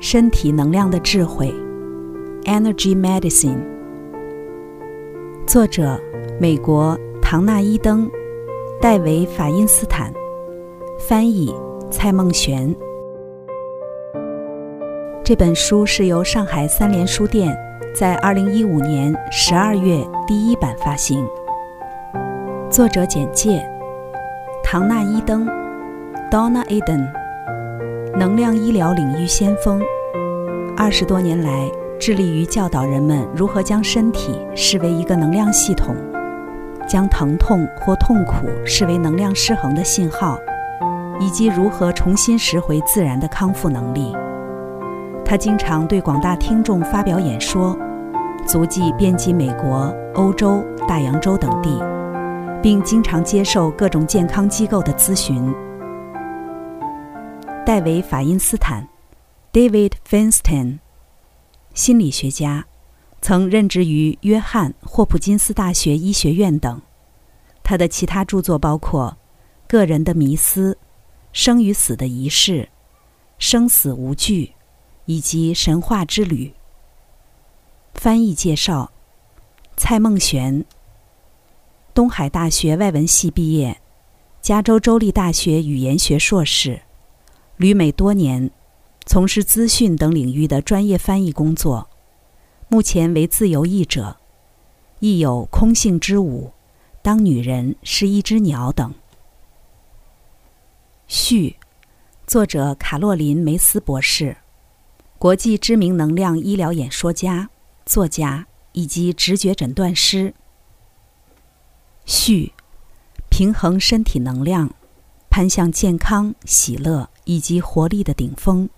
身体能量的智慧，Energy Medicine。作者：美国唐纳伊登、戴维法因斯坦，翻译：蔡梦璇。这本书是由上海三联书店在二零一五年十二月第一版发行。作者简介：唐纳伊登 （Donna Eden），能量医疗领域先锋，二十多年来致力于教导人们如何将身体视为一个能量系统，将疼痛或痛苦视为能量失衡的信号，以及如何重新拾回自然的康复能力。他经常对广大听众发表演说，足迹遍及美国、欧洲、大洋洲等地，并经常接受各种健康机构的咨询。戴维·法因斯坦 （David Feinstein），心理学家，曾任职于约翰·霍普金斯大学医学院等。他的其他著作包括《个人的迷思》《生与死的仪式》《生死无惧》。以及神话之旅。翻译介绍：蔡梦璇，东海大学外文系毕业，加州州立大学语言学硕士，旅美多年，从事资讯等领域的专业翻译工作。目前为自由译者，亦有《空性之舞》《当女人是一只鸟》等。序，作者卡洛琳·梅斯博士。国际知名能量医疗演说家、作家以及直觉诊断师。序：平衡身体能量，攀向健康、喜乐以及活力的顶峰。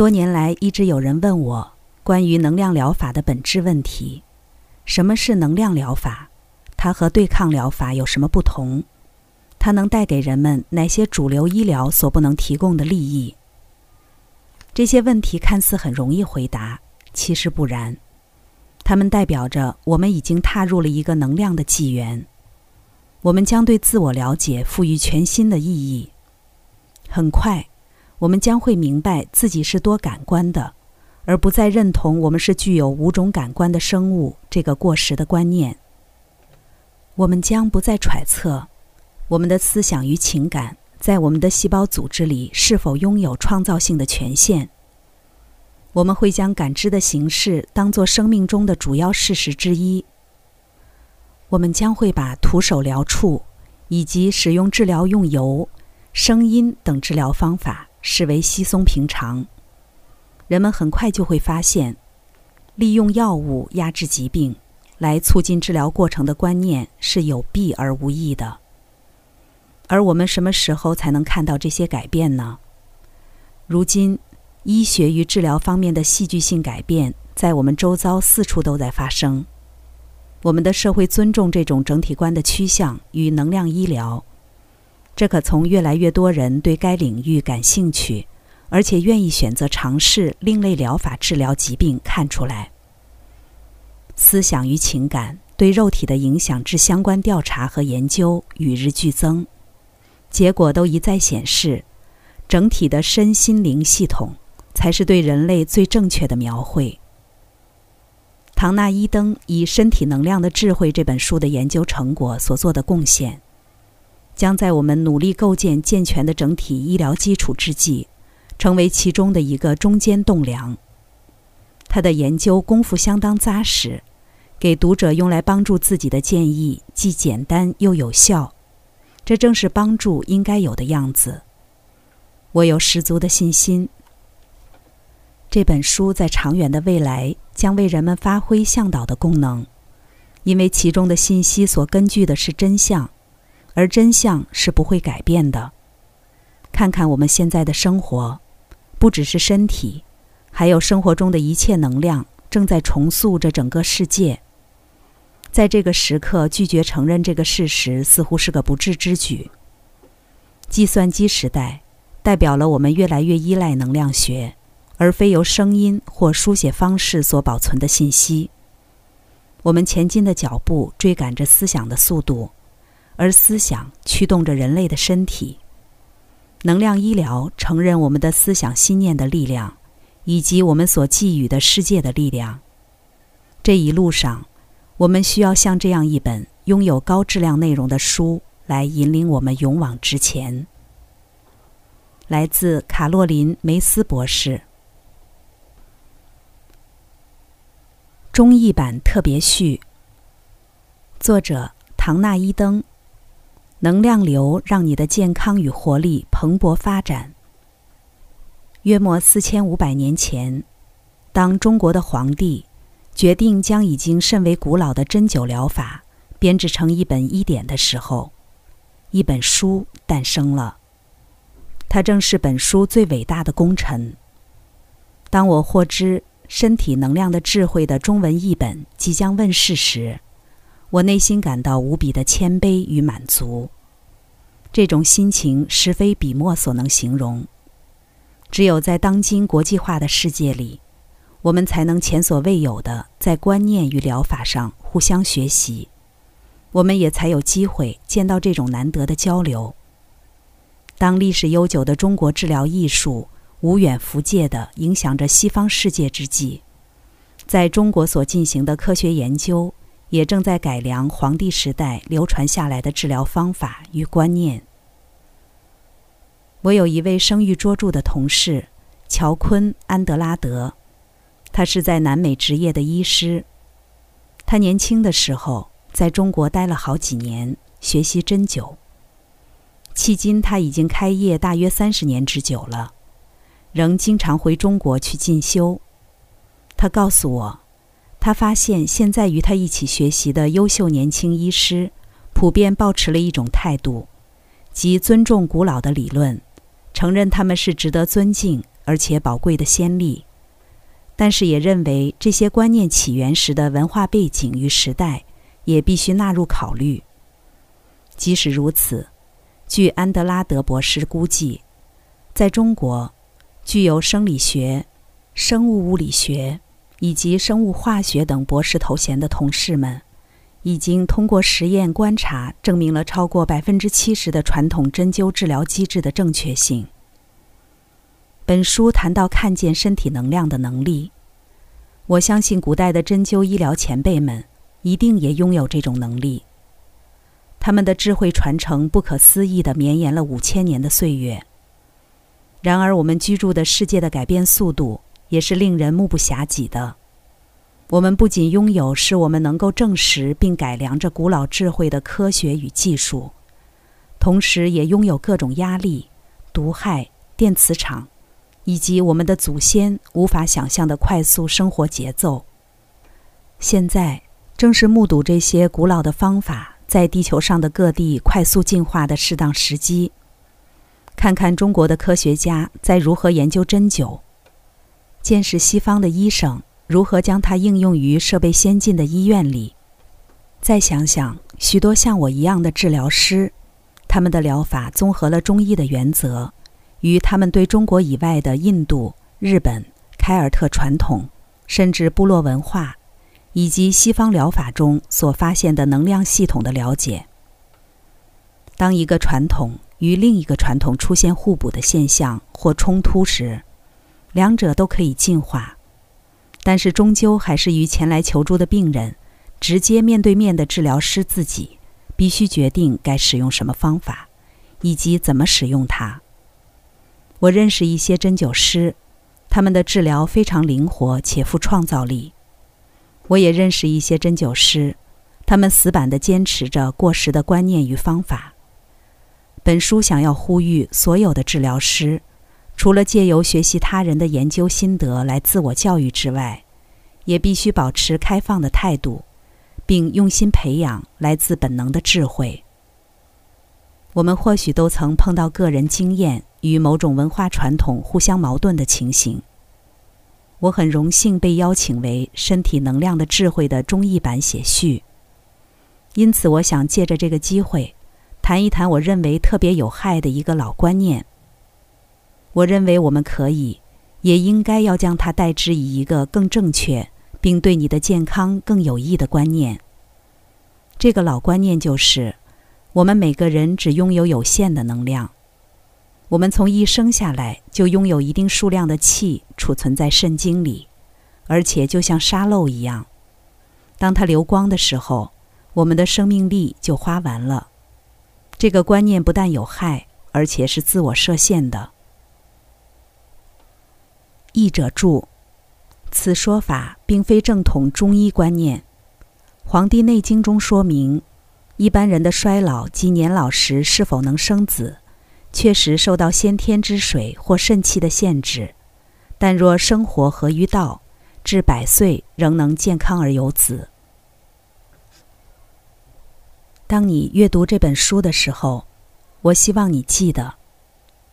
多年来，一直有人问我关于能量疗法的本质问题：什么是能量疗法？它和对抗疗法有什么不同？它能带给人们哪些主流医疗所不能提供的利益？这些问题看似很容易回答，其实不然。它们代表着我们已经踏入了一个能量的纪元，我们将对自我了解赋予全新的意义。很快，我们将会明白自己是多感官的，而不再认同我们是具有五种感官的生物这个过时的观念。我们将不再揣测我们的思想与情感。在我们的细胞组织里，是否拥有创造性的权限？我们会将感知的形式当作生命中的主要事实之一。我们将会把徒手疗触以及使用治疗用油、声音等治疗方法视为稀松平常。人们很快就会发现，利用药物压制疾病来促进治疗过程的观念是有弊而无益的。而我们什么时候才能看到这些改变呢？如今，医学与治疗方面的戏剧性改变在我们周遭四处都在发生。我们的社会尊重这种整体观的趋向与能量医疗，这可从越来越多人对该领域感兴趣，而且愿意选择尝试另类疗法治疗疾病看出来。思想与情感对肉体的影响之相关调查和研究与日俱增。结果都一再显示，整体的身心灵系统才是对人类最正确的描绘。唐纳伊登以《身体能量的智慧》这本书的研究成果所做的贡献，将在我们努力构建健全的整体医疗基础之际，成为其中的一个中坚栋梁。他的研究功夫相当扎实，给读者用来帮助自己的建议既简单又有效。这正是帮助应该有的样子。我有十足的信心。这本书在长远的未来将为人们发挥向导的功能，因为其中的信息所根据的是真相，而真相是不会改变的。看看我们现在的生活，不只是身体，还有生活中的一切能量正在重塑着整个世界。在这个时刻，拒绝承认这个事实，似乎是个不智之举。计算机时代代表了我们越来越依赖能量学，而非由声音或书写方式所保存的信息。我们前进的脚步追赶着思想的速度，而思想驱动着人类的身体。能量医疗承认我们的思想心念的力量，以及我们所寄予的世界的力量。这一路上，我们需要像这样一本拥有高质量内容的书来引领我们勇往直前。来自卡洛琳·梅斯博士，中译版特别序，作者唐纳伊登。能量流让你的健康与活力蓬勃发展。约莫四千五百年前，当中国的皇帝决定将已经甚为古老的针灸疗法编制成一本医典的时候，一本书诞生了。它正是本书最伟大的功臣。当我获知《身体能量的智慧》的中文译本即将问世时，我内心感到无比的谦卑与满足，这种心情实非笔墨所能形容。只有在当今国际化的世界里，我们才能前所未有的在观念与疗法上互相学习，我们也才有机会见到这种难得的交流。当历史悠久的中国治疗艺术无远弗届地影响着西方世界之际，在中国所进行的科学研究。也正在改良黄帝时代流传下来的治疗方法与观念。我有一位声誉卓著的同事，乔昆·安德拉德，他是在南美执业的医师。他年轻的时候在中国待了好几年，学习针灸。迄今他已经开业大约三十年之久了，仍经常回中国去进修。他告诉我。他发现，现在与他一起学习的优秀年轻医师，普遍保持了一种态度，即尊重古老的理论，承认他们是值得尊敬而且宝贵的先例，但是也认为这些观念起源时的文化背景与时代也必须纳入考虑。即使如此，据安德拉德博士估计，在中国，具有生理学、生物物理学。以及生物化学等博士头衔的同事们，已经通过实验观察证明了超过百分之七十的传统针灸治疗机制的正确性。本书谈到看见身体能量的能力，我相信古代的针灸医疗前辈们一定也拥有这种能力。他们的智慧传承不可思议地绵延了五千年的岁月。然而，我们居住的世界的改变速度。也是令人目不暇给的。我们不仅拥有使我们能够证实并改良这古老智慧的科学与技术，同时也拥有各种压力、毒害、电磁场，以及我们的祖先无法想象的快速生活节奏。现在正是目睹这些古老的方法在地球上的各地快速进化的适当时机。看看中国的科学家在如何研究针灸。见识西方的医生如何将它应用于设备先进的医院里，再想想许多像我一样的治疗师，他们的疗法综合了中医的原则，与他们对中国以外的印度、日本、凯尔特传统，甚至部落文化，以及西方疗法中所发现的能量系统的了解。当一个传统与另一个传统出现互补的现象或冲突时，两者都可以进化，但是终究还是与前来求助的病人直接面对面的治疗师自己必须决定该使用什么方法，以及怎么使用它。我认识一些针灸师，他们的治疗非常灵活且富创造力。我也认识一些针灸师，他们死板地坚持着过时的观念与方法。本书想要呼吁所有的治疗师。除了借由学习他人的研究心得来自我教育之外，也必须保持开放的态度，并用心培养来自本能的智慧。我们或许都曾碰到个人经验与某种文化传统互相矛盾的情形。我很荣幸被邀请为《身体能量的智慧》的中译版写序，因此我想借着这个机会，谈一谈我认为特别有害的一个老观念。我认为我们可以，也应该要将它代之以一个更正确，并对你的健康更有益的观念。这个老观念就是，我们每个人只拥有有限的能量。我们从一生下来就拥有一定数量的气储存在肾经里，而且就像沙漏一样，当它流光的时候，我们的生命力就花完了。这个观念不但有害，而且是自我设限的。译者注：此说法并非正统中医观念，《黄帝内经》中说明，一般人的衰老及年老时是否能生子。确实受到先天之水或肾气的限制，但若生活合于道，至百岁仍能健康而有子。当你阅读这本书的时候，我希望你记得：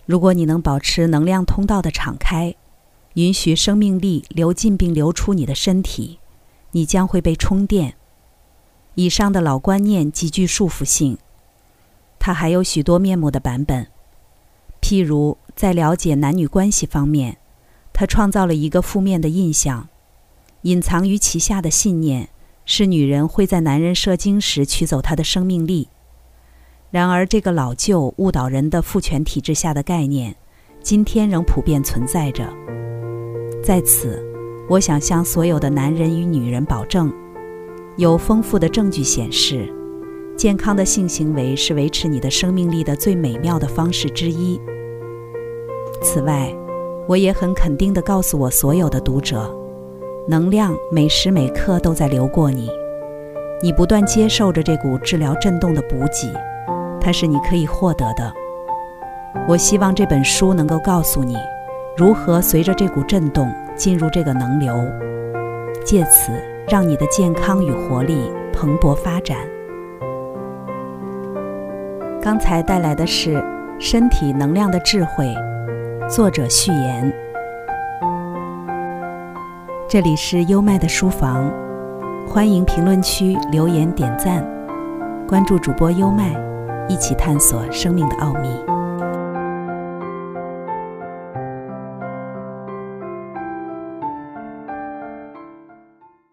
如果你能保持能量通道的敞开，允许生命力流进并流出你的身体，你将会被充电。以上的老观念极具束缚性，它还有许多面目的版本。譬如在了解男女关系方面，它创造了一个负面的印象，隐藏于其下的信念是女人会在男人射精时取走他的生命力。然而，这个老旧误导人的父权体制下的概念，今天仍普遍存在着。在此，我想向所有的男人与女人保证，有丰富的证据显示。健康的性行为是维持你的生命力的最美妙的方式之一。此外，我也很肯定地告诉我所有的读者，能量每时每刻都在流过你，你不断接受着这股治疗震动的补给，它是你可以获得的。我希望这本书能够告诉你，如何随着这股震动进入这个能流，借此让你的健康与活力蓬勃发展。刚才带来的是《身体能量的智慧》，作者序言。这里是优麦的书房，欢迎评论区留言点赞，关注主播优麦，一起探索生命的奥秘。